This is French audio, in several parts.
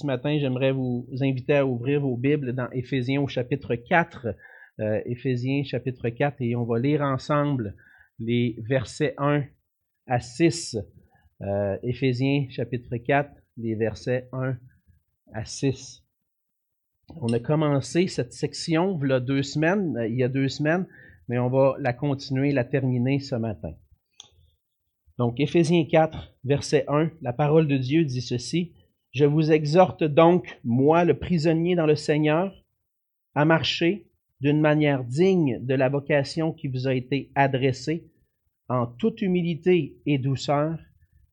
Ce matin, j'aimerais vous inviter à ouvrir vos Bibles dans Éphésiens au chapitre 4. Euh, Éphésiens chapitre 4 et on va lire ensemble les versets 1 à 6. Euh, Éphésiens chapitre 4, les versets 1 à 6. On a commencé cette section il y a deux semaines, euh, il y a deux semaines, mais on va la continuer, la terminer ce matin. Donc, Éphésiens 4, verset 1, la parole de Dieu dit ceci. Je vous exhorte donc, moi, le prisonnier dans le Seigneur, à marcher d'une manière digne de la vocation qui vous a été adressée, en toute humilité et douceur,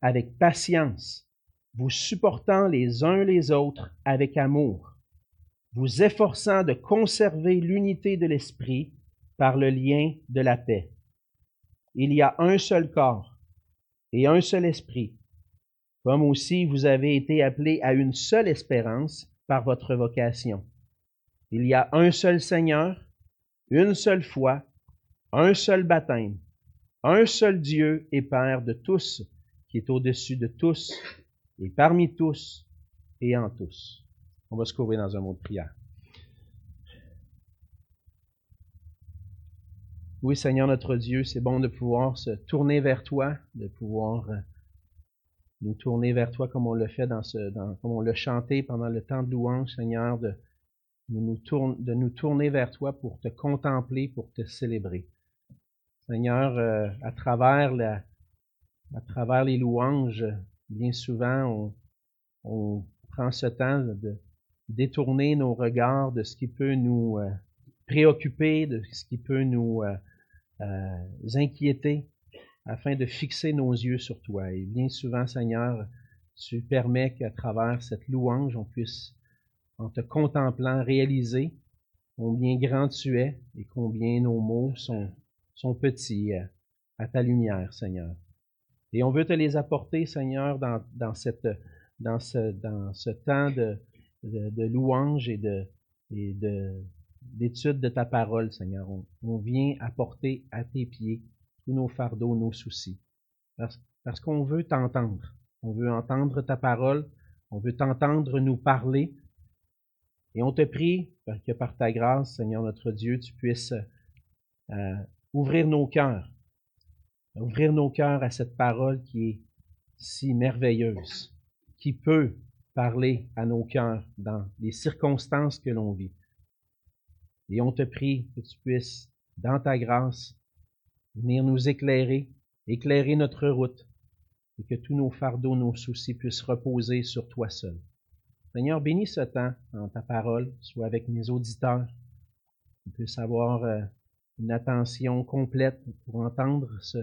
avec patience, vous supportant les uns les autres avec amour, vous efforçant de conserver l'unité de l'esprit par le lien de la paix. Il y a un seul corps et un seul esprit, comme aussi vous avez été appelés à une seule espérance par votre vocation. Il y a un seul Seigneur, une seule foi, un seul baptême, un seul Dieu et Père de tous, qui est au-dessus de tous et parmi tous et en tous. On va se couvrir dans un mot de prière. Oui, Seigneur notre Dieu, c'est bon de pouvoir se tourner vers toi, de pouvoir nous tourner vers toi comme on le fait dans ce, dans, comme on l'a chanté pendant le temps de louange, Seigneur, de, nous tourner vers toi pour te contempler, pour te célébrer. Seigneur, euh, à travers la, à travers les louanges, bien souvent, on, on prend ce temps de détourner nos regards de ce qui peut nous euh, préoccuper, de ce qui peut nous euh, inquiéter, afin de fixer nos yeux sur toi. Et bien souvent, Seigneur, tu permets qu'à travers cette louange, on puisse, en te contemplant, réaliser combien grand tu es et combien nos mots sont, sont petits à ta lumière, Seigneur. Et on veut te les apporter, Seigneur, dans, cette, dans, ce, temps de, de, louange et de, et de, d'étude de ta parole, Seigneur. On, vient apporter à tes pieds tous nos fardeaux, nos soucis. Parce, qu'on veut t'entendre. On veut entendre ta parole. On veut t'entendre nous parler. Et on te prie que par ta grâce, Seigneur notre Dieu, tu puisses euh, ouvrir nos cœurs. Ouvrir nos cœurs à cette parole qui est si merveilleuse, qui peut parler à nos cœurs dans les circonstances que l'on vit. Et on te prie que tu puisses, dans ta grâce, venir nous éclairer, éclairer notre route, et que tous nos fardeaux, nos soucis puissent reposer sur toi seul. Seigneur, bénis ce temps dans ta parole, soit avec mes auditeurs, qu'ils puissent avoir euh, une attention complète pour entendre ce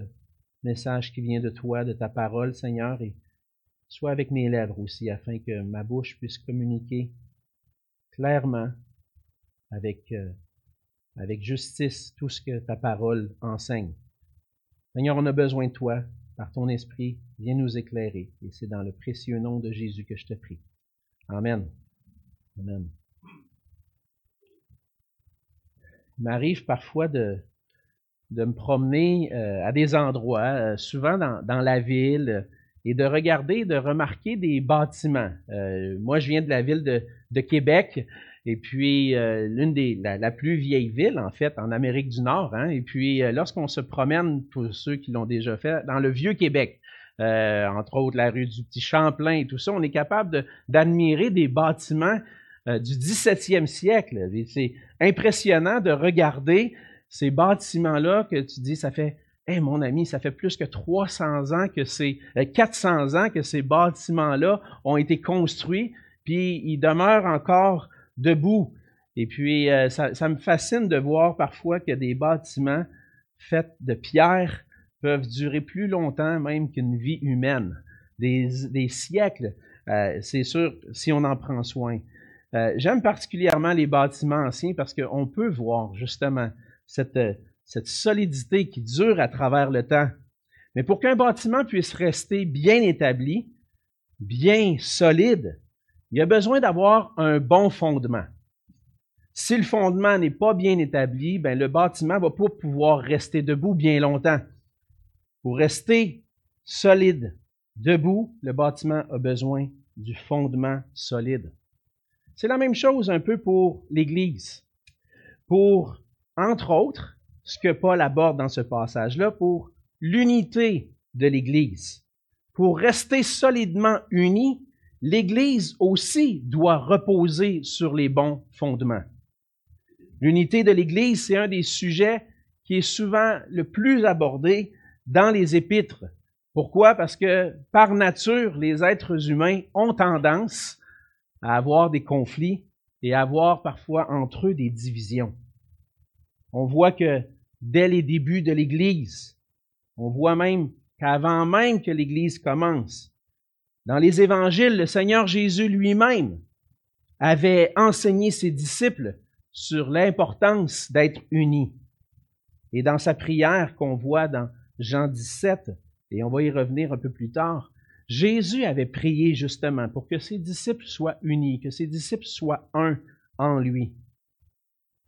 message qui vient de toi, de ta parole, Seigneur, et soit avec mes lèvres aussi, afin que ma bouche puisse communiquer clairement avec, euh, avec justice tout ce que ta parole enseigne. Seigneur, on a besoin de toi. Par ton esprit, viens nous éclairer. Et c'est dans le précieux nom de Jésus que je te prie. Amen. Amen. Il m'arrive parfois de, me promener euh, à des endroits, euh, souvent dans, la ville, et de regarder, de remarquer des bâtiments. moi, je viens de la ville de Québec. Et puis, euh, l'une des, la, plus vieille ville, en fait, en Amérique du Nord. Hein, et puis, euh, lorsqu'on se promène, pour ceux qui l'ont déjà fait, dans le Vieux-Québec, euh, entre autres la rue du Petit Champlain et tout ça, on est capable d'admirer des bâtiments du 17e siècle. C'est impressionnant de regarder ces bâtiments-là que tu dis, ça fait, hé mon ami, ça fait plus que 300 ans que ces, 400 ans que ces bâtiments-là ont été construits, puis ils demeurent encore debout. Et puis, euh, ça, me fascine de voir parfois que des bâtiments faits de pierre peuvent durer plus longtemps même qu'une vie humaine. Des, siècles, euh, c'est sûr, si on en prend soin. Euh, j'aime particulièrement les bâtiments anciens parce qu'on peut voir justement cette solidité qui dure à travers le temps. Mais pour qu'un bâtiment puisse rester bien établi, bien solide, il y a besoin d'avoir un bon fondement. Si le fondement n'est pas bien établi, ben le bâtiment va pas pouvoir rester debout bien longtemps. Pour rester solide, debout, le bâtiment a besoin du fondement solide. C'est la même chose un peu pour l'Église. Pour, entre autres, ce que Paul aborde dans ce passage-là, pour l'unité de l'Église. Pour rester solidement unis, l'Église aussi doit reposer sur les bons fondements. L'unité de l'Église, c'est un des sujets qui est souvent le plus abordé dans les épîtres. Pourquoi? Parce que par nature, les êtres humains ont tendance à avoir des conflits et à avoir parfois entre eux des divisions. On voit que dès les débuts de l'Église, on voit même qu'avant même que l'Église commence, dans les évangiles, le Seigneur Jésus lui-même avait enseigné ses disciples sur l'importance d'être unis. Et dans sa prière qu'on voit dans Jean 17, et on va y revenir un peu plus tard, Jésus avait prié justement pour que ses disciples soient unis, que ses disciples soient un en lui.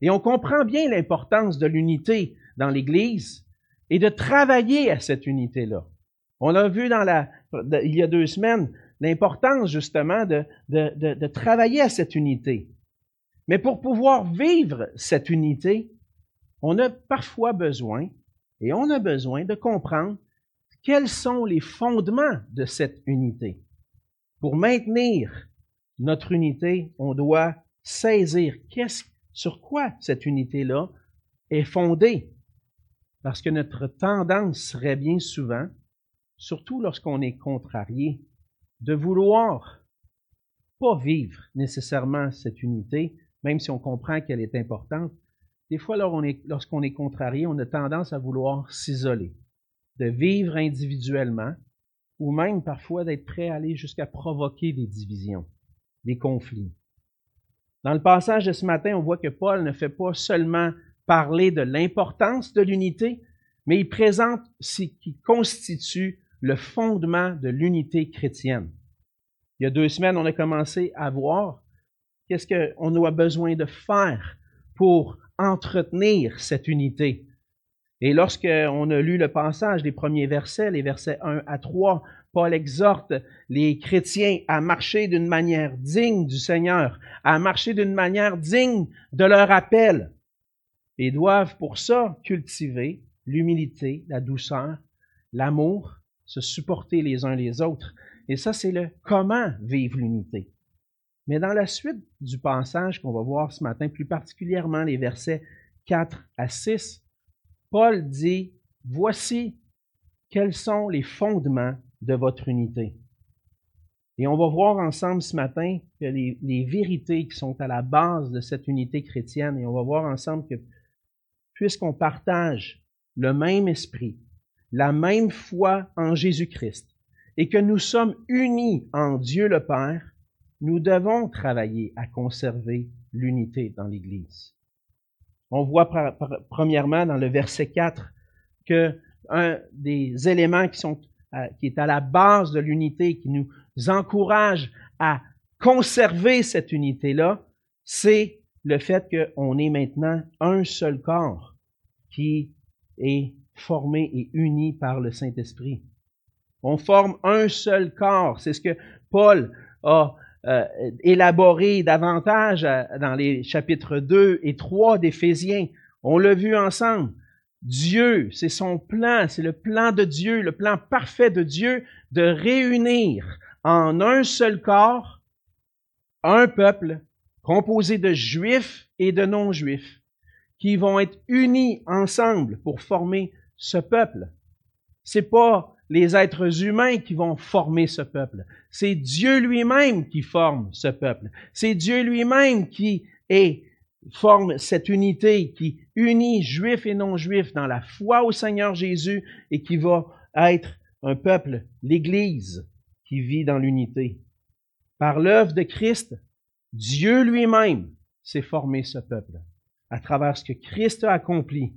Et on comprend bien l'importance de l'unité dans l'Église et de travailler à cette unité-là. On a vu il y a deux semaines l'importance justement de travailler à cette unité. Mais pour pouvoir vivre cette unité, on a parfois besoin, et on a besoin de comprendre quels sont les fondements de cette unité. Pour maintenir notre unité, on doit saisir qu'est-ce, sur quoi cette unité-là est fondée. Parce que notre tendance serait bien souvent, surtout lorsqu'on est contrarié, de vouloir pas vivre nécessairement cette unité, même si on comprend qu'elle est importante, des fois, lorsqu'on est contrarié, on a tendance à vouloir s'isoler, de vivre individuellement, ou même parfois d'être prêt à aller jusqu'à provoquer des divisions, des conflits. Dans le passage de ce matin, on voit que Paul ne fait pas seulement parler de l'importance de l'unité, mais il présente ce qui constitue le fondement de l'unité chrétienne. Il y a deux semaines, on a commencé à voir Qu'est-ce qu'on a besoin de faire pour entretenir cette unité? Et lorsqu'on a lu le passage des premiers versets, les versets 1 à 3, Paul exhorte les chrétiens à marcher d'une manière digne du Seigneur, à marcher d'une manière digne de leur appel. Et doivent pour ça cultiver l'humilité, la douceur, l'amour, se supporter les uns les autres. Et ça, c'est le comment vivre l'unité. Mais dans la suite du passage qu'on va voir ce matin, plus particulièrement les versets 4 à 6, Paul dit, voici quels sont les fondements de votre unité. Et on va voir ensemble ce matin que les, les, vérités qui sont à la base de cette unité chrétienne, et on va voir ensemble que puisqu'on partage le même esprit, la même foi en Jésus-Christ, et que nous sommes unis en Dieu le Père, nous devons travailler à conserver l'unité dans l'Église. On voit premièrement dans le verset 4 que un des éléments qui, sont, euh, est à la base de l'unité, qui nous encourage à conserver cette unité-là, c'est le fait qu'on est maintenant un seul corps qui est formé et uni par le Saint-Esprit. On forme un seul corps. C'est ce que Paul a euh, élaboré davantage euh, dans les chapitres 2 et 3 d'Éphésiens. On l'a vu ensemble. Dieu, c'est son plan, c'est le plan de Dieu, le plan parfait de Dieu de réunir en un seul corps un peuple composé de juifs et de non-juifs qui vont être unis ensemble pour former ce peuple. C'est pas les êtres humains qui vont former ce peuple. C'est Dieu lui-même qui forme ce peuple. C'est Dieu lui-même qui forme cette unité, qui unit juifs et non-juifs dans la foi au Seigneur Jésus et qui va être un peuple, l'Église, qui vit dans l'unité. Par l'œuvre de Christ, Dieu lui-même s'est formé ce peuple à travers ce que Christ a accompli.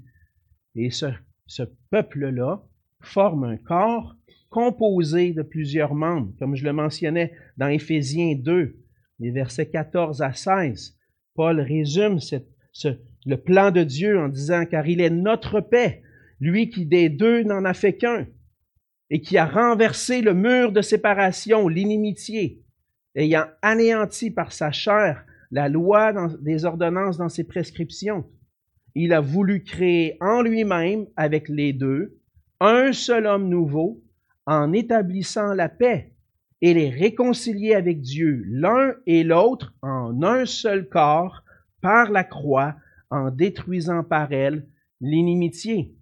Et ce, ce peuple-là forme un corps composé de plusieurs membres, comme je le mentionnais dans Éphésiens 2, les versets 14 à 16. Paul résume le plan de Dieu en disant, car il est notre paix, lui qui des deux n'en a fait qu'un, et qui a renversé le mur de séparation, l'inimitié, ayant anéanti par sa chair la loi des ordonnances dans ses prescriptions. Il a voulu créer en lui-même, avec les deux, un seul homme nouveau, en établissant la paix, et les réconcilier avec Dieu, l'un et l'autre, en un seul corps, par la croix, en détruisant par elle l'inimitié.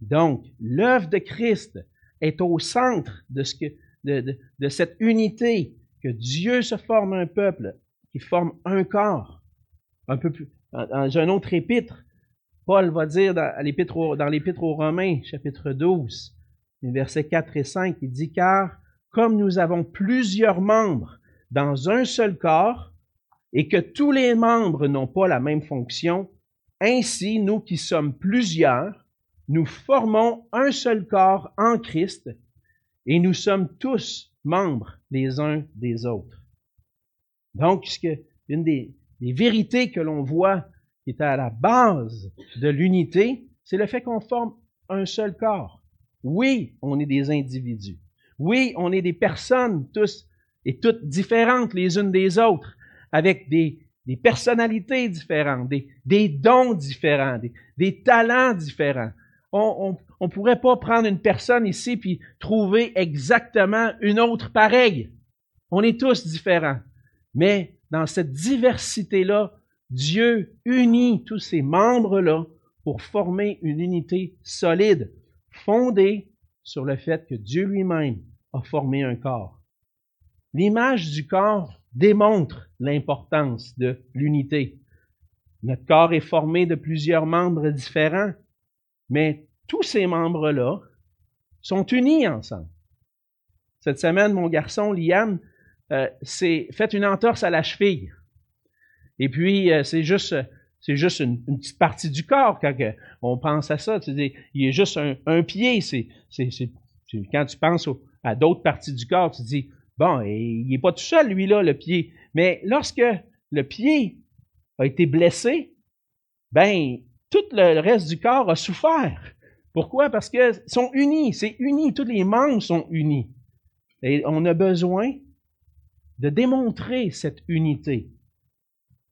Donc, l'œuvre de Christ est au centre de, cette unité, que Dieu se forme un peuple qui forme un corps. Un peu plus, un autre épître, Paul va dire dans l'épître aux Romains, chapitre 12, versets 4 et 5, il dit, car comme nous avons plusieurs membres dans un seul corps, et que tous les membres n'ont pas la même fonction, ainsi nous qui sommes plusieurs, nous formons un seul corps en Christ, et nous sommes tous membres les uns des autres. Donc, une des, des vérités que l'on voit qui est à la base de l'unité, c'est le fait qu'on forme un seul corps. Oui, on est des individus. Oui, on est des personnes tous et toutes différentes les unes des autres, avec des, personnalités différentes, des, des dons différents, des, des talents différents. On ne pourrait pas prendre une personne ici puis trouver exactement une autre pareille. On est tous différents. Mais dans cette diversité-là, Dieu unit tous ces membres-là pour former une unité solide, fondée sur le fait que Dieu lui-même a formé un corps. L'image du corps démontre l'importance de l'unité. Notre corps est formé de plusieurs membres différents, mais tous ces membres-là sont unis ensemble. Cette semaine, mon garçon Liam euh, s'est fait une entorse à la cheville. Et puis, euh, c'est juste, c'est juste une, petite partie du corps quand on pense à ça. Tu dis, il est juste un, pied. C'est, c'est, quand tu penses à d'autres parties du corps, tu dis, bon, il n'est pas tout seul, lui-là, le pied. Mais lorsque le pied a été blessé, ben, tout le reste du corps a souffert. Pourquoi? Parce qu'ils sont unis, c'est uni, tous les membres sont unis. Et on a besoin de démontrer cette unité.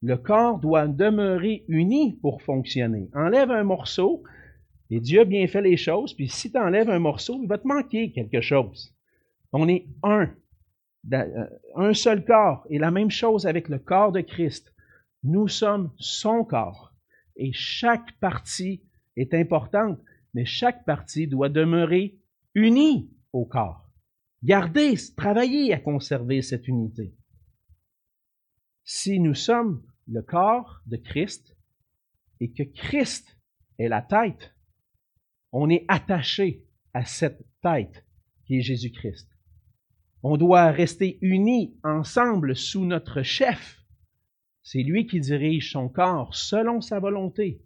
Le corps doit demeurer uni pour fonctionner. Enlève un morceau, et Dieu a bien fait les choses, puis si tu enlèves un morceau, il va te manquer quelque chose. On est un, euh, un seul corps, et la même chose avec le corps de Christ. Nous sommes son corps, et chaque partie est importante mais chaque partie doit demeurer unie au corps. Garder, travailler à conserver cette unité. Si nous sommes le corps de Christ et que Christ est la tête, on est attaché à cette tête qui est Jésus-Christ. On doit rester unis ensemble sous notre chef. C'est lui qui dirige son corps selon sa volonté.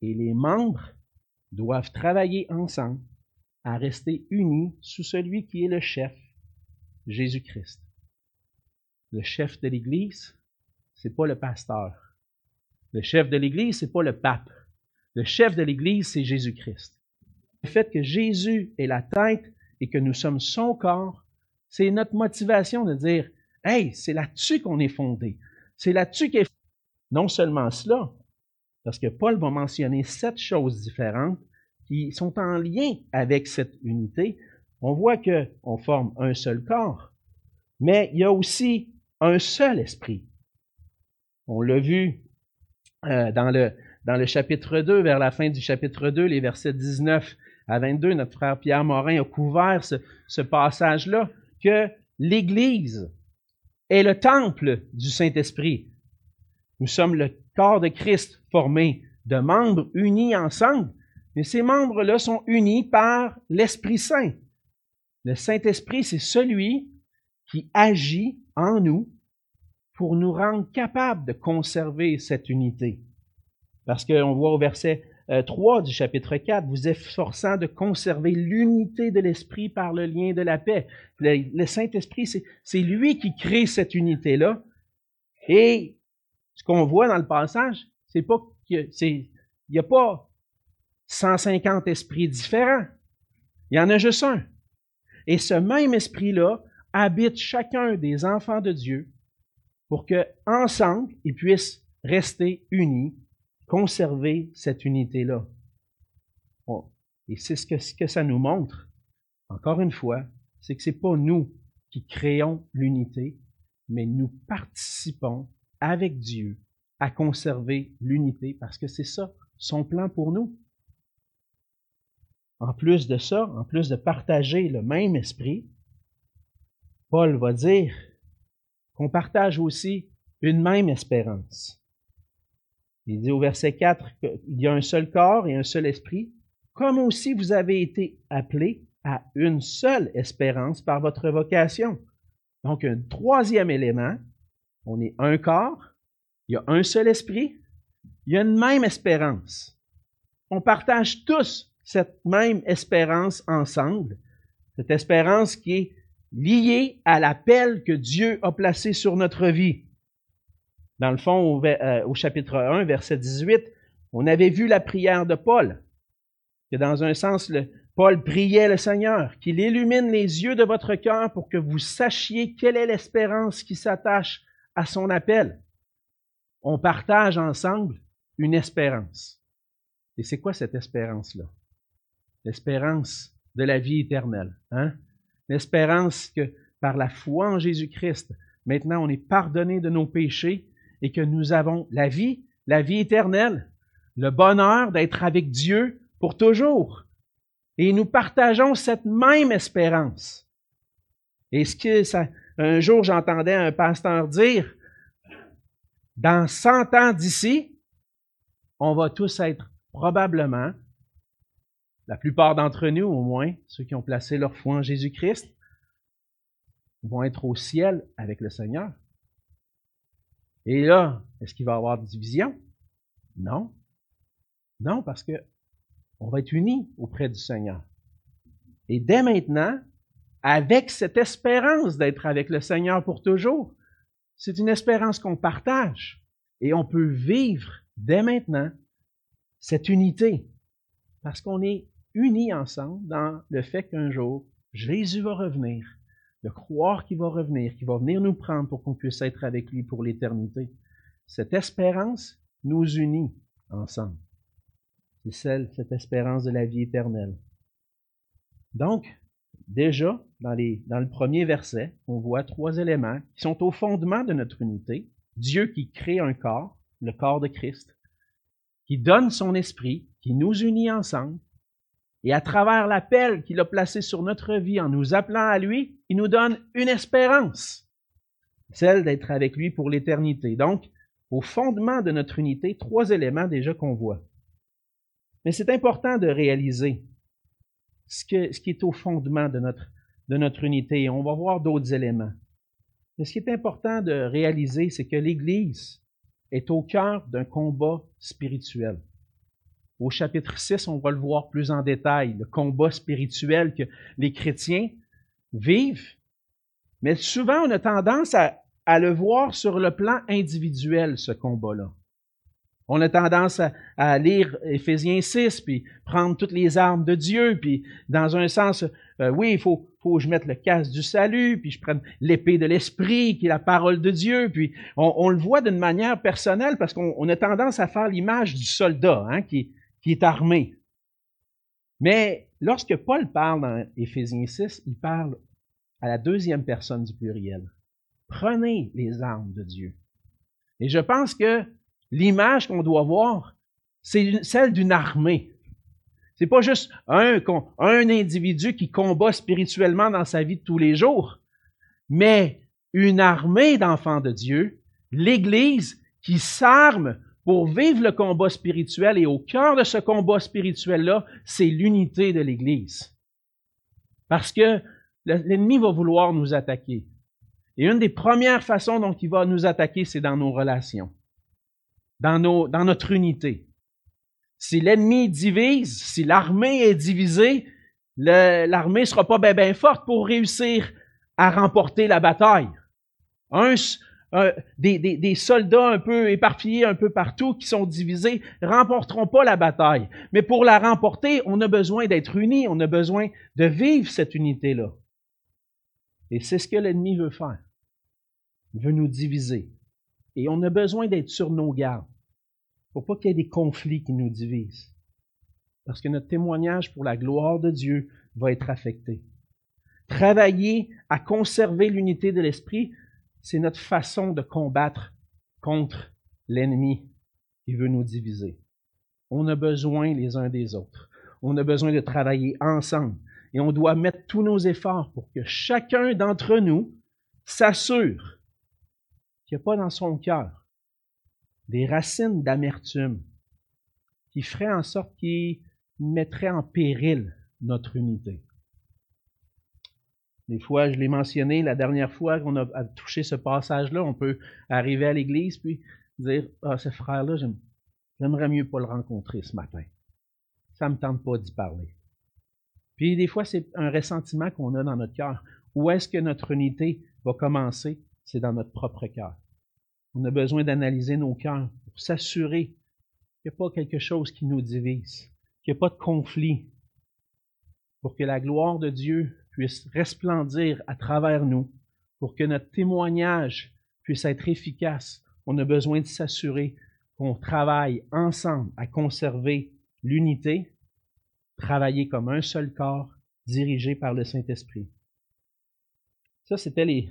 Et les membres doivent travailler ensemble à rester unis sous celui qui est le chef, Jésus-Christ. Le chef de l'Église, c'est pas le pasteur. Le chef de l'Église, c'est pas le pape. Le chef de l'Église, c'est Jésus-Christ. Le fait que Jésus est la tête et que nous sommes son corps, c'est notre motivation de dire, hey, c'est là-dessus qu'on est fondé. C'est là-dessus qu'est non seulement cela, parce que Paul va mentionner sept choses différentes qui sont en lien avec cette unité. On voit qu'on forme un seul corps, mais il y a aussi un seul esprit. On l'a vu euh, dans, le, chapitre 2, vers la fin du chapitre 2, les versets 19 à 22, notre frère Pierre Morin a couvert ce passage-là, que l'Église est le temple du Saint-Esprit. Nous sommes le corps de Christ formé de membres unis ensemble, mais ces membres-là sont unis par l'Esprit Saint. Le Saint-Esprit, c'est celui qui agit en nous pour nous rendre capables de conserver cette unité. Parce qu'on voit au verset 3 euh, du chapitre 4, vous efforçant de conserver l'unité de l'Esprit par le lien de la paix. Le, Saint-Esprit, c'est lui qui crée cette unité-là. Et ce qu'on voit dans le passage, c'est pas il n'y a pas 150 esprits différents. Il y en a juste un. Et ce même esprit-là habite chacun des enfants de Dieu pour que, ensemble, ils puissent rester unis, conserver cette unité-là. Et c'est ce que, ce que ça nous montre, encore une fois, c'est que c'est pas nous qui créons l'unité, mais nous participons avec Dieu à conserver l'unité parce que c'est ça son plan pour nous. En plus de ça, en plus de partager le même esprit, Paul va dire qu'on partage aussi une même espérance. Il dit au verset 4 qu'il y a un seul corps et un seul esprit, comme aussi vous avez été appelés à une seule espérance par votre vocation. Donc, un troisième élément, on est un corps, il y a un seul esprit, il y a une même espérance. On partage tous cette même espérance ensemble, cette espérance qui est liée à l'appel que Dieu a placé sur notre vie. Dans le fond, au, euh, chapitre 1, verset 18, on avait vu la prière de Paul, que dans un sens, Paul priait le Seigneur qu'il illumine les yeux de votre cœur pour que vous sachiez quelle est l'espérance qui s'attache à son appel. On partage ensemble une espérance. Et c'est quoi cette espérance-là? L'espérance de la vie éternelle. Hein? L'espérance que par la foi en Jésus-Christ, maintenant on est pardonné de nos péchés et que nous avons la vie, la vie éternelle, le bonheur d'être avec Dieu pour toujours. Et nous partageons cette même espérance. Et ce que ça, un jour j'entendais un pasteur dire, dans 100 ans d'ici, on va tous être probablement, la plupart d'entre nous au moins, ceux qui ont placé leur foi en Jésus-Christ, vont être au ciel avec le Seigneur. Et là, est-ce qu'il va y avoir division? Non. Non, parce que on va être unis auprès du Seigneur. Et dès maintenant, avec cette espérance d'être avec le Seigneur pour toujours, c'est une espérance qu'on partage. Et on peut vivre dès maintenant cette unité. Parce qu'on est unis ensemble dans le fait qu'un jour, Jésus va revenir, de croire qu'il va revenir, qu'il va venir nous prendre pour qu'on puisse être avec lui pour l'éternité. Cette espérance nous unit ensemble. C'est celle, cette espérance de la vie éternelle. Donc, déjà, dans, dans le premier verset, on voit trois éléments qui sont au fondement de notre unité. Dieu qui crée un corps, le corps de Christ qui donne son esprit, qui nous unit ensemble, et à travers l'appel qu'il a placé sur notre vie en nous appelant à lui, il nous donne une espérance, celle d'être avec lui pour l'éternité. Donc, au fondement de notre unité, trois éléments déjà qu'on voit. Mais c'est important de réaliser ce, qui est au fondement de notre, de notre unité. On va voir d'autres éléments. Mais ce qui est important de réaliser, c'est que l'Église est au cœur d'un combat spirituel. Au chapitre 6, on va le voir plus en détail, le combat spirituel que les chrétiens vivent. Mais souvent, on a tendance à, le voir sur le plan individuel, ce combat-là. On a tendance à, à, lire Éphésiens 6, puis prendre toutes les armes de Dieu, puis dans un sens, euh, oui, il faut, faut que je mette le casque du salut, puis je prenne l'épée de l'esprit, qui est la parole de Dieu, puis on, le voit d'une manière personnelle parce qu'on a tendance à faire l'image du soldat hein, qui, est armé. Mais lorsque Paul parle dans Éphésiens 6, il parle à la deuxième personne du pluriel. Prenez les armes de Dieu. Et je pense que l'image qu'on doit voir, c'est celle d'une armée. C'est pas juste un individu qui combat spirituellement dans sa vie de tous les jours, mais une armée d'enfants de Dieu, l'Église qui s'arme pour vivre le combat spirituel et au cœur de ce combat spirituel-là, c'est l'unité de l'Église. Parce que l'ennemi va vouloir nous attaquer. Et une des premières façons dont il va nous attaquer, c'est dans nos relations dans, notre unité. Si l'ennemi divise, si l'armée est divisée, l'armée ne sera pas bien ben forte pour réussir à remporter la bataille. Un, des, des, soldats un peu éparpillés un peu partout qui sont divisés remporteront pas la bataille. Mais pour la remporter, on a besoin d'être unis, on a besoin de vivre cette unité-là. Et c'est ce que l'ennemi veut faire. Il veut nous diviser. Et on a besoin d'être sur nos gardes pour pas qu'il y ait des conflits qui nous divisent. Parce que notre témoignage pour la gloire de Dieu va être affecté. Travailler à conserver l'unité de l'esprit, c'est notre façon de combattre contre l'ennemi qui veut nous diviser. On a besoin les uns des autres. On a besoin de travailler ensemble. Et on doit mettre tous nos efforts pour que chacun d'entre nous s'assure qu'il n'y a pas dans son cœur des racines d'amertume qui feraient en sorte qu'il mettrait en péril notre unité. Des fois, je l'ai mentionné la dernière fois qu'on a touché ce passage-là, on peut arriver à l'église puis dire Ah, ce frère-là, j'aimerais mieux pas le rencontrer ce matin. Ça me tente pas d'y parler. Puis des fois, c'est un ressentiment qu'on a dans notre cœur. Où est-ce que notre unité va commencer? C'est dans notre propre cœur. On a besoin d'analyser nos cœurs pour s'assurer qu'il n'y a pas quelque chose qui nous divise, qu'il n'y a pas de conflit, pour que la gloire de Dieu puisse resplendir à travers nous, pour que notre témoignage puisse être efficace. On a besoin de s'assurer qu'on travaille ensemble à conserver l'unité, travailler comme un seul corps dirigé par le Saint-Esprit. Ça, c'était les,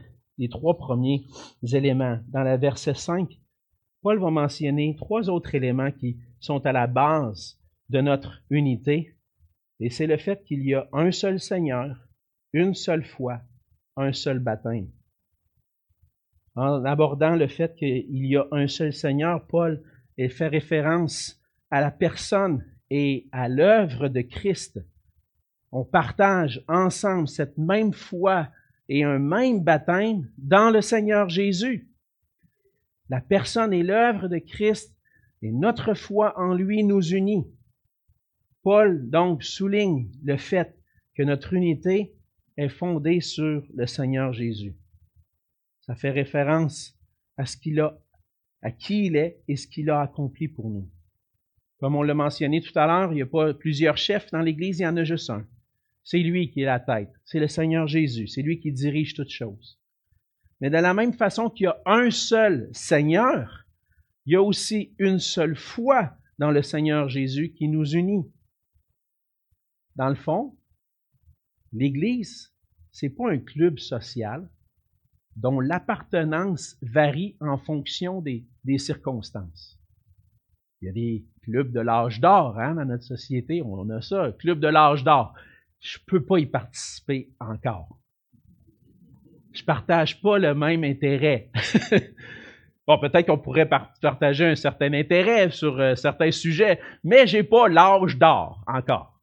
trois premiers éléments. Dans la verset 5, Paul va mentionner trois autres éléments qui sont à la base de notre unité. Et c'est le fait qu'il y a un seul Seigneur, une seule foi, un seul baptême. En abordant le fait qu'il y a un seul Seigneur, Paul fait référence à la personne et à l'œuvre de Christ. On partage ensemble cette même foi et un même baptême dans le Seigneur Jésus. La personne et l'œuvre de Christ et notre foi en lui nous unit. Paul donc souligne le fait que notre unité est fondée sur le Seigneur Jésus. Ça fait référence à ce qu'il a, à qui il est et ce qu'il a accompli pour nous. Comme on l'a mentionné tout à l'heure, il n'y a pas plusieurs chefs dans l'Église, il y en a juste un. C'est lui qui est la tête. C'est le Seigneur Jésus. C'est lui qui dirige toutes choses. Mais de la même façon qu'il y a un seul Seigneur, il y a aussi une seule foi dans le Seigneur Jésus qui nous unit. Dans le fond, l'Église, c'est pas un club social dont l'appartenance varie en fonction des, circonstances. Il y a des clubs de l'âge d'or hein, dans notre société, on a ça, club de l'âge d'or je peux pas y participer encore. Je partage pas le même intérêt. bon, peut-être qu'on pourrait partager un certain intérêt sur euh, certains sujets, mais j'ai pas l'âge d'or encore.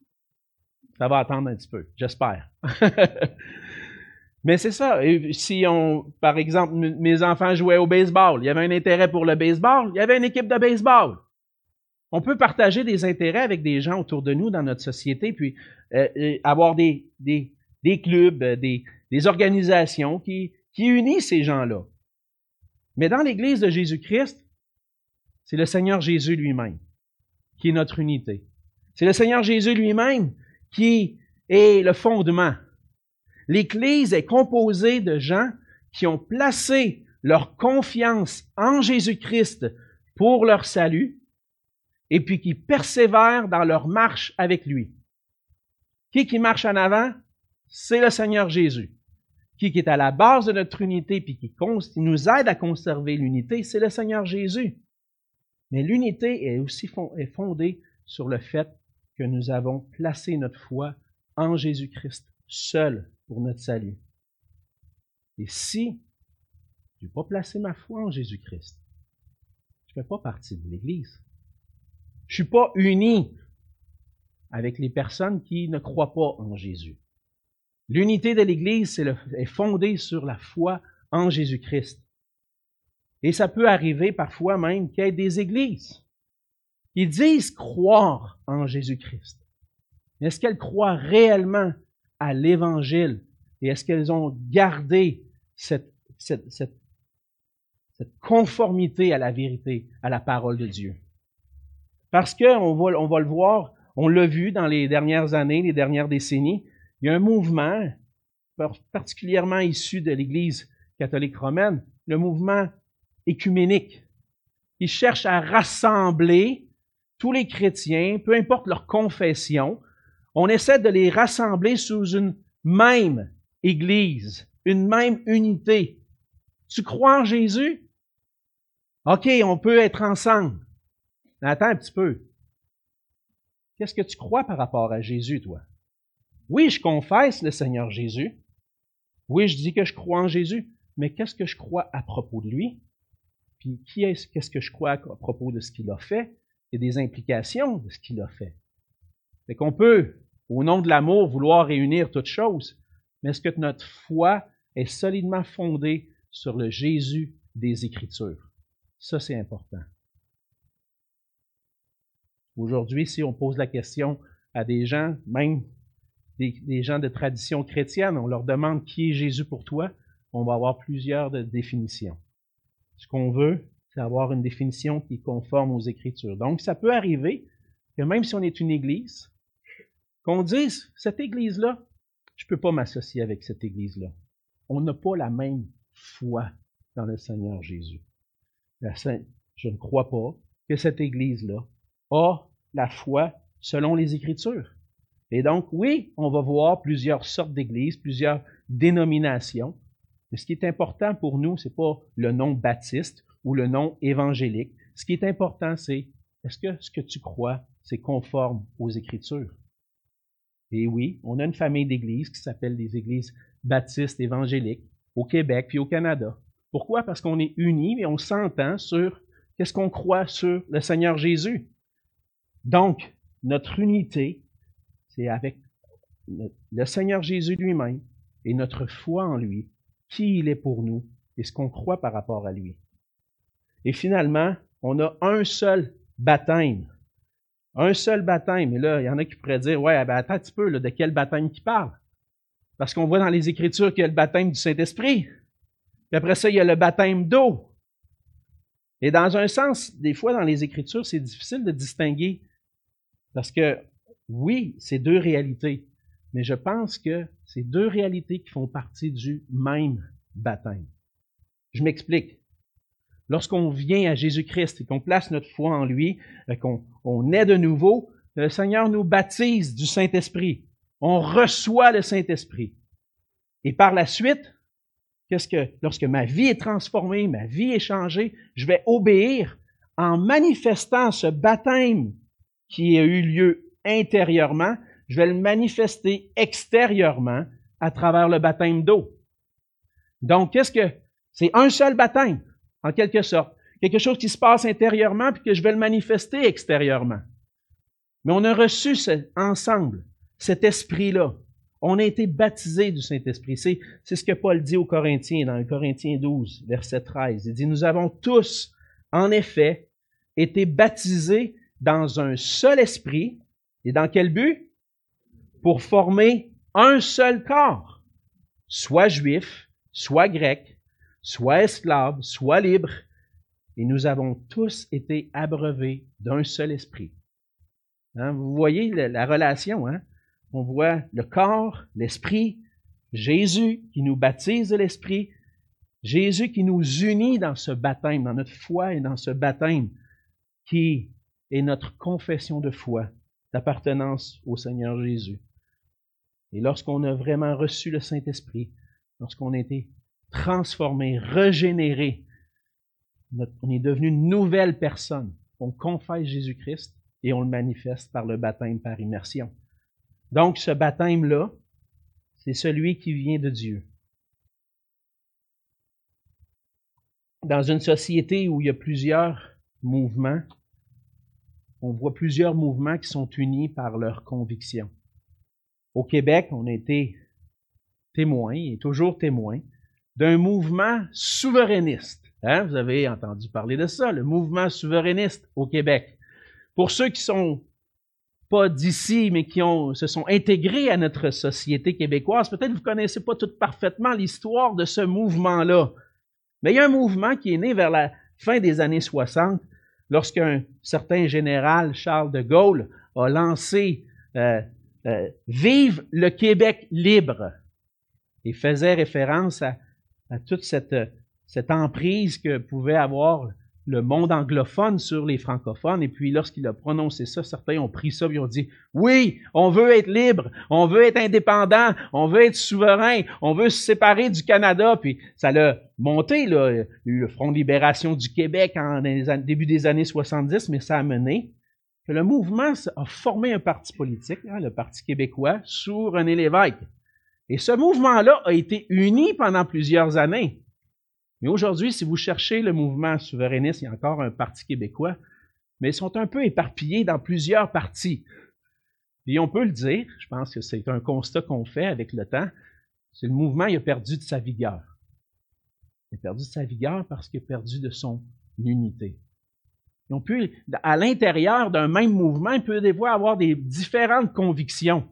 Ça va attendre un petit peu, j'espère. mais c'est ça. Si on, par exemple, mes enfants jouaient au baseball, il y avait un intérêt pour le baseball, il y avait une équipe de baseball. On peut partager des intérêts avec des gens autour de nous dans notre société, puis euh, avoir des, des, des clubs, euh, des, des, organisations qui, qui unissent ces gens-là. Mais dans l'Église de Jésus-Christ, c'est le Seigneur Jésus lui-même qui est notre unité. C'est le Seigneur Jésus lui-même qui est le fondement. L'Église est composée de gens qui ont placé leur confiance en Jésus-Christ pour leur salut et puis qui persévèrent dans leur marche avec lui. Qui qui marche en avant? C'est le Seigneur Jésus. Qui qui est à la base de notre unité puis qui, nous aide à conserver l'unité, c'est le Seigneur Jésus. Mais l'unité est aussi fondée sur le fait que nous avons placé notre foi en Jésus-Christ, seul pour notre salut. Et si je n'ai pas placé ma foi en Jésus-Christ, je ne fais pas partie de l'Église. Je ne suis pas uni avec les personnes qui ne croient pas en Jésus. L'unité de l'Église est, fondée sur la foi en Jésus-Christ. Et ça peut arriver parfois même qu'il y ait des églises qui disent croire en Jésus-Christ. Est-ce qu'elles croient réellement à l'Évangile? Et est-ce qu'elles ont gardé cette conformité à la vérité, à la parole de Dieu? Parce qu'on va, on va le voir, on l'a vu dans les dernières années, les dernières décennies, il y a un mouvement particulièrement issu de l'Église catholique romaine, le mouvement écuménique. Il cherche à rassembler tous les chrétiens, peu importe leur confession. On essaie de les rassembler sous une même Église, une même unité. Tu crois en Jésus? OK, on peut être ensemble. Mais attends un petit peu. Qu'est-ce que tu crois par rapport à Jésus, toi? Oui, je confesse le Seigneur Jésus. Oui, je dis que je crois en Jésus. Mais qu'est-ce que je crois à propos de lui? Puis qu'est-ce que je crois à propos de ce qu'il a fait? Il y a des implications de ce qu'il a fait. Fait qu'on peut, au nom de l'amour, vouloir réunir toutes choses, mais est-ce que notre foi est solidement fondée sur le Jésus des Écritures? Ça, c'est important. Aujourd'hui, si on pose la question à des gens, même des, gens de tradition chrétienne, on leur demande qui est Jésus pour toi, on va avoir plusieurs définitions. Ce qu'on veut, c'est avoir une définition qui est conforme aux Écritures. Donc, ça peut arriver que même si on est une Église, qu'on dise, cette Église-là, je ne peux pas m'associer avec cette Église-là. On n'a pas la même foi dans le Seigneur Jésus. Je ne crois pas que cette Église-là a la foi selon les Écritures. Et donc, oui, on va voir plusieurs sortes d'églises, plusieurs dénominations. Mais ce qui est important pour nous, c'est pas le nom baptiste ou le nom évangélique. Ce qui est important, c'est est-ce que ce que tu crois, c'est conforme aux Écritures? Et oui, on a une famille d'églises qui s'appelle les églises baptistes évangéliques au Québec puis au Canada. Pourquoi? Parce qu'on est unis et on s'entend sur qu'est-ce qu'on croit sur le Seigneur Jésus. Donc, notre unité, c'est avec le Seigneur Jésus lui-même et notre foi en lui, qui il est pour nous et ce qu'on croit par rapport à lui. Et finalement, on a un seul baptême. Un seul baptême. Et là, il y en a qui pourraient dire, ouais, ben attends un petit peu, de quel baptême qui parle? Parce qu'on voit dans les Écritures qu'il y a le baptême du Saint-Esprit. Puis après ça, il y a le baptême d'eau. Et dans un sens, des fois, dans les Écritures, c'est difficile de distinguer. Parce que, oui, c'est deux réalités. Mais je pense que c'est deux réalités qui font partie du même baptême. Je m'explique. Lorsqu'on vient à Jésus-Christ et qu'on place notre foi en lui, euh, qu'on est de nouveau, le Seigneur nous baptise du Saint-Esprit. On reçoit le Saint-Esprit. Et par la suite, qu'est-ce que, lorsque ma vie est transformée, ma vie est changée, je vais obéir en manifestant ce baptême qui a eu lieu intérieurement, je vais le manifester extérieurement à travers le baptême d'eau. Donc, qu'est-ce que, c'est un seul baptême en quelque sorte. Quelque chose qui se passe intérieurement puis que je vais le manifester extérieurement. Mais on a reçu ensemble cet esprit-là. On a été baptisés du Saint-Esprit. C'est, ce que Paul dit aux Corinthiens dans le Corinthiens 12, verset 13. Il dit, nous avons tous, en effet, été baptisés dans un seul esprit. Et dans quel but? Pour former un seul corps, soit juif, soit grec, soit esclaves, soit libres, et nous avons tous été abreuvés d'un seul esprit. Hein, vous voyez la, relation, hein? On voit le corps, l'esprit, Jésus qui nous baptise de l'esprit, Jésus qui nous unit dans ce baptême, dans notre foi et dans ce baptême qui est notre confession de foi, d'appartenance au Seigneur Jésus. Et lorsqu'on a vraiment reçu le Saint-Esprit, lorsqu'on a été transformé, régénéré. On est devenu une nouvelle personne. On confesse Jésus-Christ et on le manifeste par le baptême par immersion. Donc, ce baptême-là, c'est celui qui vient de Dieu. Dans une société où il y a plusieurs mouvements, on voit plusieurs mouvements qui sont unis par leurs convictions. Au Québec, on a été témoins et toujours témoins d'un mouvement souverainiste. Hein? Vous avez entendu parler de ça, le mouvement souverainiste au Québec. Pour ceux qui sont pas d'ici, mais qui se sont intégrés à notre société québécoise, peut-être vous connaissez pas tout parfaitement l'histoire de ce mouvement-là. Mais il y a un mouvement qui est né vers la fin des années 60, lorsqu'un certain général, Charles de Gaulle, a lancé euh, euh, Vive le Québec libre. et faisait référence à, à toute cette, cette emprise que pouvait avoir le monde anglophone sur les francophones. Et puis, lorsqu'il a prononcé ça, certains ont pris ça et ont dit, oui, on veut être libre, on veut être indépendant, on veut être souverain, on veut se séparer du Canada. Puis, ça l'a monté, le Front de libération du Québec en début des années 70, mais ça a mené que le mouvement a formé un parti politique, hein, le Parti québécois, sous René Lévesque. Et ce mouvement-là a été uni pendant plusieurs années. Mais aujourd'hui, si vous cherchez le mouvement souverainiste, il y a encore un parti québécois, mais ils sont un peu éparpillés dans plusieurs partis. Et on peut le dire, je pense que c'est un constat qu'on fait avec le temps, c'est le mouvement il a perdu de sa vigueur. Il a perdu de sa vigueur parce qu'il a perdu de son unité. on peut, à l'intérieur d'un même mouvement, il peut avoir des différentes convictions.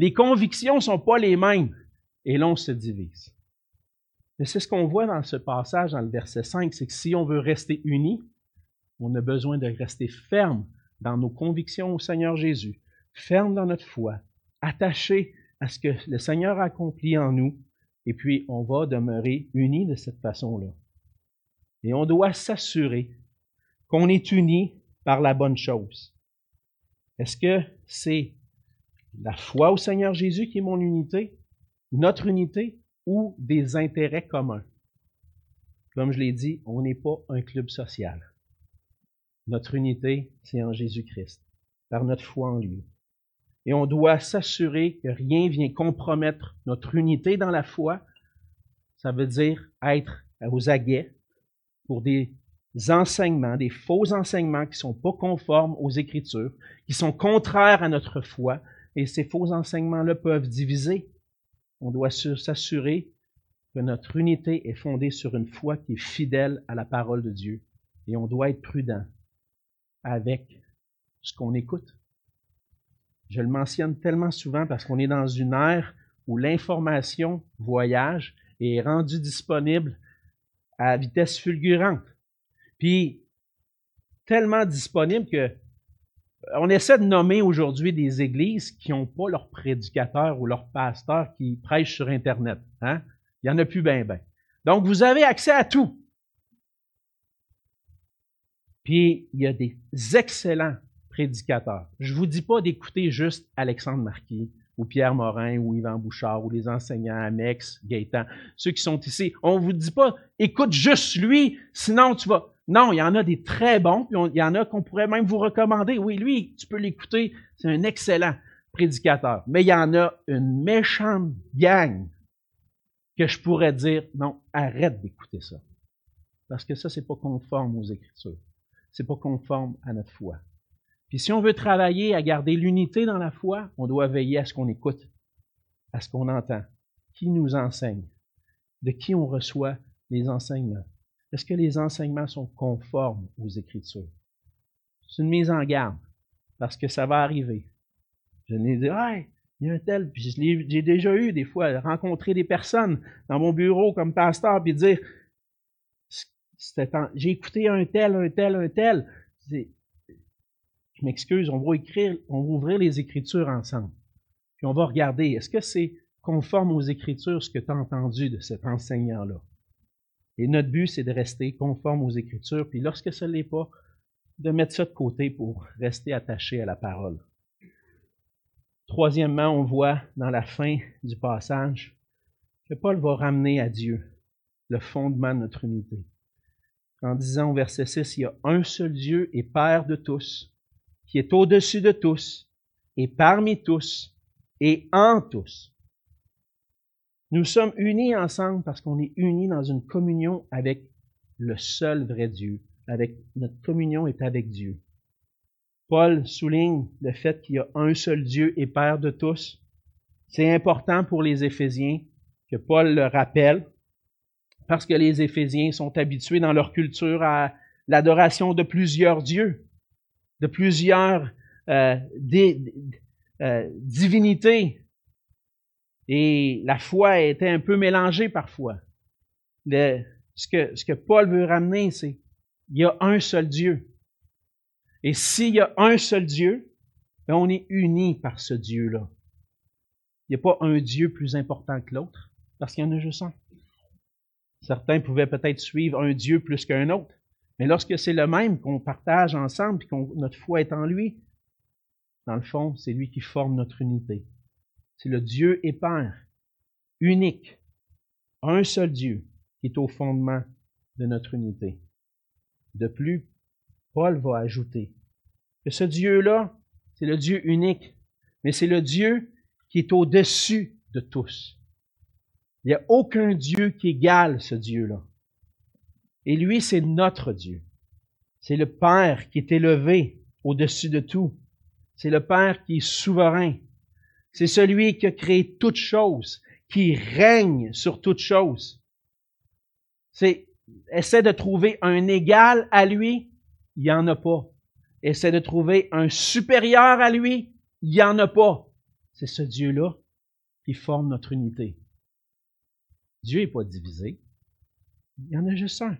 Les convictions ne sont pas les mêmes. Et l'on se divise. Mais c'est ce qu'on voit dans ce passage, dans le verset 5, c'est que si on veut rester unis, on a besoin de rester ferme dans nos convictions au Seigneur Jésus, ferme dans notre foi, attaché à ce que le Seigneur a accompli en nous, et puis on va demeurer unis de cette façon-là. Et on doit s'assurer qu'on est unis par la bonne chose. Est-ce que c'est la foi au Seigneur Jésus qui est mon unité, notre unité, ou des intérêts communs. Comme je l'ai dit, on n'est pas un club social. Notre unité, c'est en Jésus-Christ, par notre foi en lui. Et on doit s'assurer que rien vient compromettre notre unité dans la foi. Ça veut dire être aux aguets pour des enseignements, des faux enseignements qui sont pas conformes aux Écritures, qui sont contraires à notre foi. Et ces faux enseignements-là peuvent diviser on doit s'assurer que notre unité est fondée sur une foi qui est fidèle à la parole de Dieu. Et on doit être prudent avec ce qu'on écoute. Je le mentionne tellement souvent parce qu'on est dans une ère où l'information voyage et est rendue disponible à vitesse fulgurante. Puis, tellement disponible que on essaie de nommer aujourd'hui des églises qui n'ont pas leur prédicateur ou leur pasteur qui prêche sur Internet. Hein? Il n'y en a plus bien, bien. Donc, vous avez accès à tout. Puis, il y a des excellents prédicateurs. Je ne vous dis pas d'écouter juste Alexandre Marquis ou Pierre Morin ou Yvan Bouchard ou les enseignants Amex, Gaétan, ceux qui sont ici. On ne vous dit pas, écoute juste lui, sinon tu vas. Non, il y en a des très bons, puis il y en a qu'on pourrait même vous recommander. Oui, lui, tu peux l'écouter, c'est un excellent prédicateur. Mais il y en a une méchante gang que je pourrais dire, non, arrête d'écouter ça. Parce que ça, c'est pas conforme aux Écritures. C'est pas conforme à notre foi. Puis si on veut travailler à garder l'unité dans la foi, on doit veiller à ce qu'on écoute, à ce qu'on entend, qui nous enseigne, de qui on reçoit les enseignements. Est-ce que les enseignements sont conformes aux Écritures? C'est une mise en garde, parce que ça va arriver. Je l'ai dit, hey, il y a un tel, puis j'ai déjà eu des fois rencontrer des personnes dans mon bureau comme pasteur, puis dire, j'ai écouté un tel, un tel, un tel. Je m'excuse, on va écrire, on va ouvrir les Écritures ensemble. Puis on va regarder, est-ce que c'est conforme aux Écritures ce que tu as entendu de cet enseignant-là? Et notre but, c'est de rester conforme aux Écritures, puis lorsque ce n'est pas, de mettre ça de côté pour rester attaché à la parole. Troisièmement, on voit dans la fin du passage que Paul va ramener à Dieu le fondement de notre unité. En disant au verset 6, il y a un seul Dieu et Père de tous, qui est au-dessus de tous, et parmi tous, et en tous. Nous sommes unis ensemble parce qu'on est unis dans une communion avec le seul vrai Dieu. Avec, notre communion est avec Dieu. Paul souligne le fait qu'il y a un seul Dieu et Père de tous. C'est important pour les Éphésiens que Paul le rappelle parce que les Éphésiens sont habitués dans leur culture à l'adoration de plusieurs dieux, de plusieurs euh, euh, divinités, et la foi était un peu mélangée parfois. ce, que, Paul veut ramener, c'est il y a un seul Dieu. Et s'il y a un seul Dieu, ben on est unis par ce Dieu-là. Il n'y a pas un Dieu plus important que l'autre. Parce qu'il y en a juste un. Certains pouvaient peut-être suivre un Dieu plus qu'un autre. Mais lorsque c'est le même qu'on partage ensemble et que notre foi est en lui, dans le fond, c'est lui qui forme notre unité. C'est le Dieu et Père, unique, un seul Dieu, qui est au fondement de notre unité. De plus, Paul va ajouter que ce Dieu-là, c'est le Dieu unique, mais c'est le Dieu qui est au-dessus de tous. Il n'y a aucun Dieu qui égale ce Dieu-là. Et lui, c'est notre Dieu. C'est le Père qui est élevé au-dessus de tout. C'est le Père qui est souverain. C'est celui qui a créé toutes choses, qui règne sur toutes choses. C'est, essaie de trouver un égal à lui, il n'y en a pas. Essaie de trouver un supérieur à lui, il n'y en a pas. C'est ce Dieu-là qui forme notre unité. Dieu n'est pas divisé. Il y en a juste un.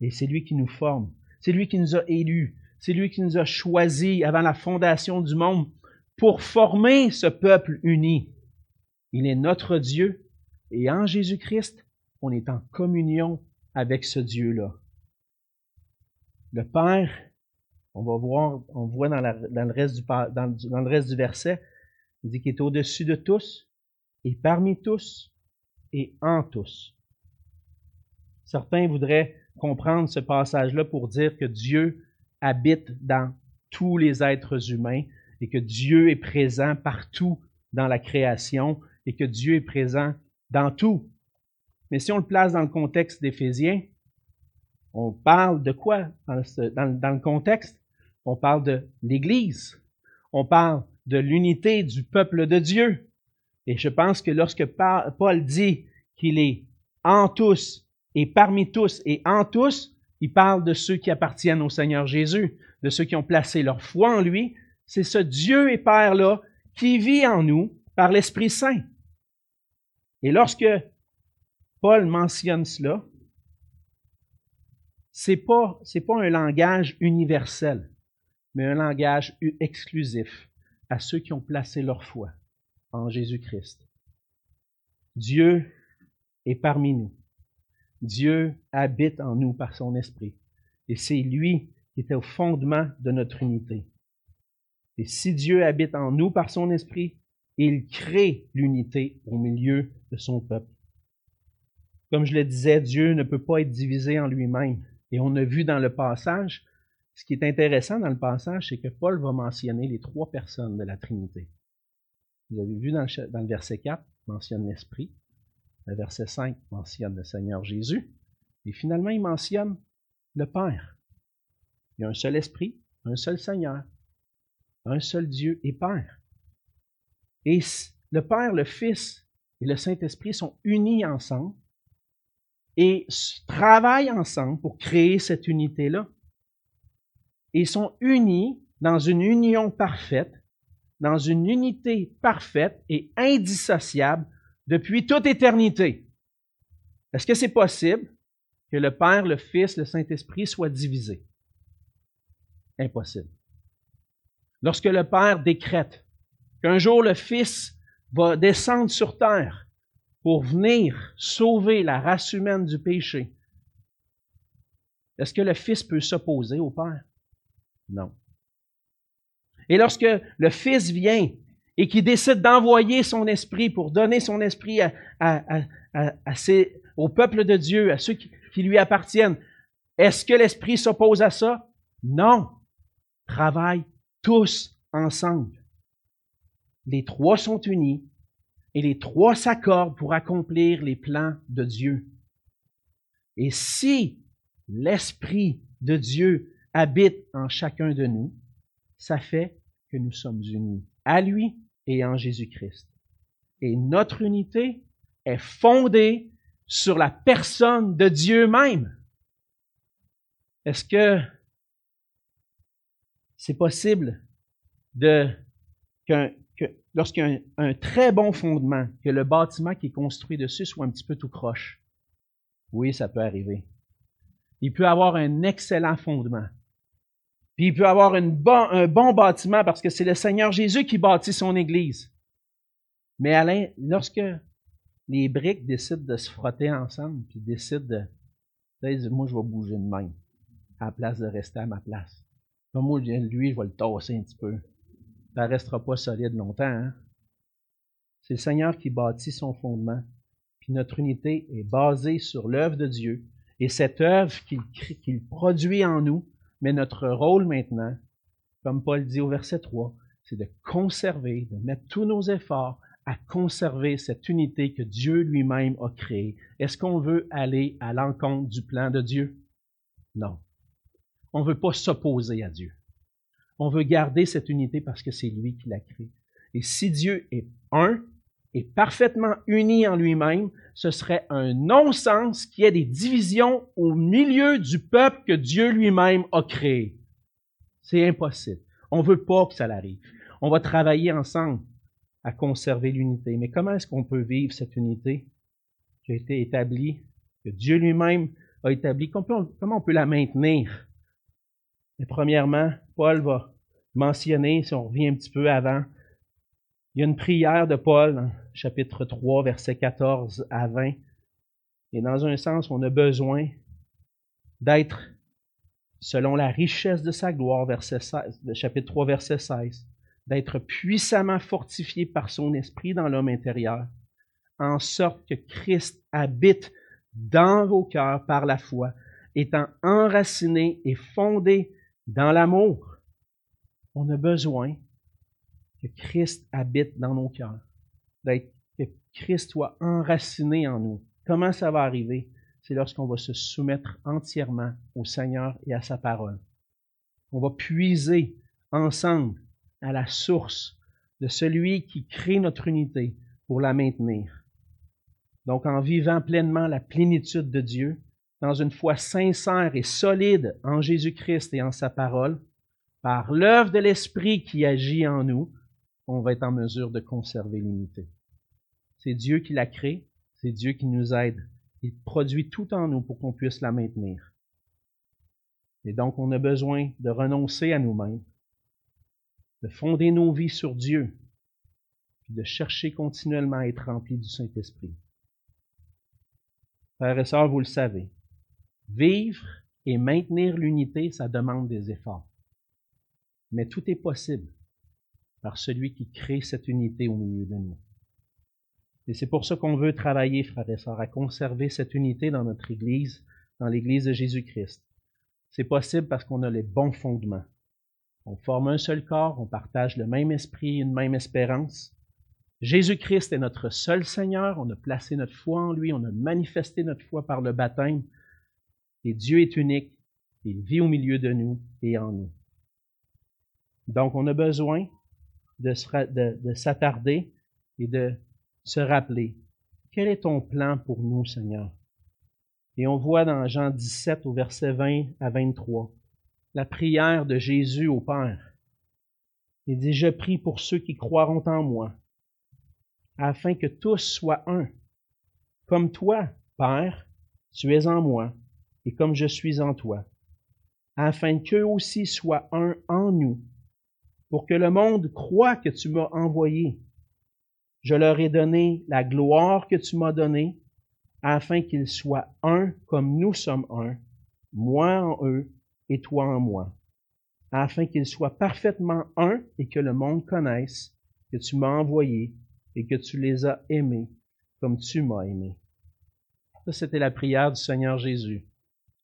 Et c'est lui qui nous forme. C'est lui qui nous a élus. C'est lui qui nous a choisis avant la fondation du monde pour former ce peuple uni. Il est notre Dieu et en Jésus-Christ, on est en communion avec ce Dieu-là. Le Père, on va voir, on voit dans, le, reste du, le reste du verset, il dit qu'il est au-dessus de tous et parmi tous et en tous. Certains voudraient comprendre ce passage-là pour dire que Dieu habite dans tous les êtres humains et que Dieu est présent partout dans la création et que Dieu est présent dans tout. Mais si on le place dans le contexte d'Éphésiens, on parle de quoi dans le, contexte? On parle de l'Église. On parle de l'unité du peuple de Dieu. Et je pense que lorsque Paul dit qu'il est en tous et parmi tous et en tous, il parle de ceux qui appartiennent au Seigneur Jésus, de ceux qui ont placé leur foi en lui. C'est ce Dieu et Père-là qui vit en nous par l'Esprit Saint. Et lorsque Paul mentionne cela, c'est pas, pas un langage universel, mais un langage exclusif à ceux qui ont placé leur foi en Jésus-Christ. Dieu est parmi nous. Dieu habite en nous par son esprit. Et c'est lui qui est au fondement de notre unité. Et si Dieu habite en nous par son esprit, il crée l'unité au milieu de son peuple. Comme je le disais, Dieu ne peut pas être divisé en lui-même. Et on a vu dans le passage, ce qui est intéressant dans le passage, c'est que Paul va mentionner les trois personnes de la Trinité. Vous avez vu dans le, verset 4, il mentionne l'Esprit. Le verset 5 mentionne le Seigneur Jésus. Et finalement, il mentionne le Père. Il y a un seul Esprit, un seul Seigneur, un seul Dieu et Père. Et le Père, le Fils et le Saint-Esprit sont unis ensemble et travaillent ensemble pour créer cette unité-là. Ils sont unis dans une union parfaite, dans une unité parfaite et indissociable depuis toute éternité. Est-ce que c'est possible que le Père, le Fils, le Saint-Esprit soient divisés? Impossible. Lorsque le Père décrète qu'un jour le Fils va descendre sur terre pour venir sauver la race humaine du péché, est-ce que le Fils peut s'opposer au Père? Non. Et lorsque le Fils vient et qui décide d'envoyer son esprit pour donner son esprit au peuple de Dieu, à ceux qui, lui appartiennent, est-ce que l'esprit s'oppose à ça? Non. Travaillent tous ensemble les trois sont unis et les trois s'accordent pour accomplir les plans de Dieu. Et si l'Esprit de Dieu habite en chacun de nous, ça fait que nous sommes unis à lui et en Jésus-Christ. Et notre unité est fondée sur la personne de Dieu même. Est-ce que c'est possible de qu'un lorsqu'il y a un, très bon fondement, que le bâtiment qui est construit dessus soit un petit peu tout croche. Oui, ça peut arriver. Il peut avoir un excellent fondement. Puis il peut avoir un bon bâtiment parce que c'est le Seigneur Jésus qui bâtit son Église. Mais Alain, lorsque les briques décident de se frotter ensemble, puis décident de, moi, je vais bouger de même, à la place de rester à ma place. Moi, lui, je vais le tasser un petit peu. Ça restera pas solide longtemps, hein? C'est le Seigneur qui bâtit son fondement. Puis notre unité est basée sur l'œuvre de Dieu. Et cette œuvre qu'il produit en nous, mais notre rôle maintenant, comme Paul dit au verset 3, c'est de conserver, de mettre tous nos efforts à conserver cette unité que Dieu lui-même a créée. Est-ce qu'on veut aller à l'encontre du plan de Dieu? Non. On ne veut pas s'opposer à Dieu. On veut garder cette unité parce que c'est lui qui l'a créée. Et si Dieu est un, et parfaitement uni en lui-même, ce serait un non-sens qui ait des divisions au milieu du peuple que Dieu lui-même a créé. C'est impossible. On veut pas que ça l'arrive. On va travailler ensemble à conserver l'unité. Mais comment est-ce qu'on peut vivre cette unité qui a été établie, que Dieu lui-même a établie? Comment on peut la maintenir? Et premièrement, Paul va mentionner, si on revient un petit peu avant, il y a une prière de Paul, chapitre 3, versets 14 à 20. Et dans un sens, on a besoin d'être, selon la richesse de sa gloire, verset 16, chapitre 3, verset 16, d'être puissamment fortifié par son esprit dans l'homme intérieur, en sorte que Christ habite dans vos cœurs par la foi, étant enraciné et fondé dans l'amour. On a besoin que Christ habite dans nos cœurs, que Christ soit enraciné en nous. Comment ça va arriver? C'est lorsqu'on va se soumettre entièrement au Seigneur et à sa parole. On va puiser ensemble à la source de celui qui crée notre unité pour la maintenir. Donc en vivant pleinement la plénitude de Dieu, dans une foi sincère et solide en Jésus-Christ et en sa parole, par l'œuvre de l'Esprit qui agit en nous, on va être en mesure de conserver l'unité. C'est Dieu qui la crée, c'est Dieu qui nous aide. Il produit tout en nous pour qu'on puisse la maintenir. Et donc, on a besoin de renoncer à nous-mêmes, de fonder nos vies sur Dieu, puis de chercher continuellement à être remplis du Saint-Esprit. Frères et sœurs, vous le savez, vivre et maintenir l'unité, ça demande des efforts. Mais tout est possible par celui qui crée cette unité au milieu de nous. Et c'est pour ça qu'on veut travailler, frères et sœurs, à conserver cette unité dans notre Église, dans l'Église de Jésus-Christ. C'est possible parce qu'on a les bons fondements. On forme un seul corps, on partage le même esprit, une même espérance. Jésus-Christ est notre seul Seigneur, on a placé notre foi en lui, on a manifesté notre foi par le baptême. Et Dieu est unique, il vit au milieu de nous et en nous. Donc on a besoin de, s'attarder et de se rappeler. Quel est ton plan pour nous, Seigneur? Et on voit dans Jean 17 au verset 20 à 23 la prière de Jésus au Père. Il dit, je prie pour ceux qui croiront en moi, afin que tous soient un. Comme toi, Père, tu es en moi, comme je suis en toi, afin qu'eux aussi soient un en nous, pour que le monde croit que tu m'as envoyé. Je leur ai donné la gloire que tu m'as donnée, afin qu'ils soient un comme nous sommes un, moi en eux et toi en moi, afin qu'ils soient parfaitement un et que le monde connaisse que tu m'as envoyé et que tu les as aimés comme tu m'as aimé. Ça, c'était la prière du Seigneur Jésus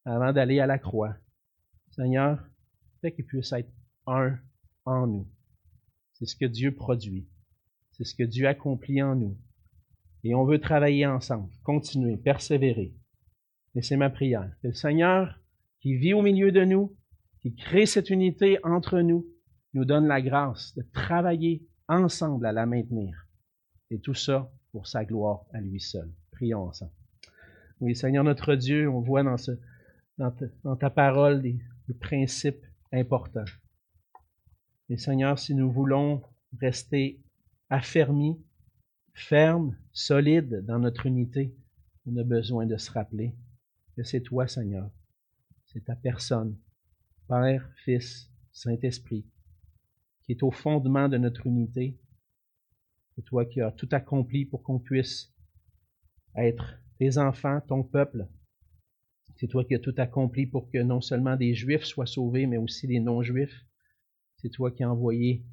avant d'aller à la croix. Seigneur, fais qu'ils puissent être un en nous. C'est ce que Dieu produit. C'est ce que Dieu accomplit en nous. Et on veut travailler ensemble, continuer, persévérer. Et c'est ma prière. Que le Seigneur, qui vit au milieu de nous, qui crée cette unité entre nous, nous donne la grâce de travailler ensemble à la maintenir. Et tout ça pour sa gloire à lui seul. Prions ensemble. Oui, Seigneur notre Dieu, on voit dans, ce, dans, ta, parole des principes importants. Et Seigneur, si nous voulons rester affermis, fermes, solides dans notre unité, on a besoin de se rappeler que c'est toi, Seigneur. C'est ta personne, Père, Fils, Saint-Esprit, qui est au fondement de notre unité. C'est toi qui as tout accompli pour qu'on puisse être tes enfants, ton peuple. C'est toi qui as tout accompli pour que non seulement des Juifs soient sauvés, mais aussi des non-Juifs. C'est toi qui as envoyé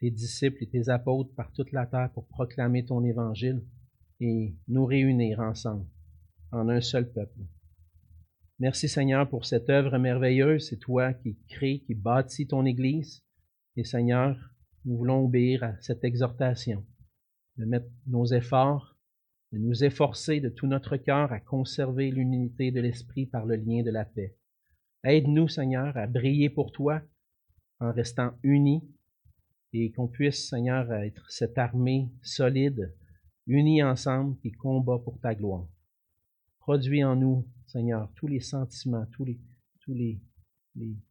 tes disciples et tes apôtres par toute la terre pour proclamer ton évangile et nous réunir ensemble en un seul peuple. Merci Seigneur pour cette œuvre merveilleuse. C'est toi qui crée, qui bâtis ton Église. Et Seigneur, nous voulons obéir à cette exhortation, de mettre nos efforts, de nous efforcer de tout notre cœur à conserver l'unité de l'Esprit par le lien de la paix. Aide-nous, Seigneur, à briller pour toi en restant unis et qu'on puisse, Seigneur, être cette armée solide, unie ensemble, qui combat pour ta gloire. Produis en nous, Seigneur, tous les sentiments, tous les, tous les,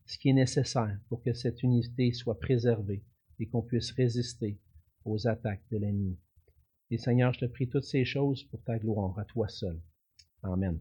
ce qui est nécessaire pour que cette unité soit préservée et qu'on puisse résister aux attaques de l'ennemi. Et Seigneur, je te prie toutes ces choses pour ta gloire, à toi seul. Amen.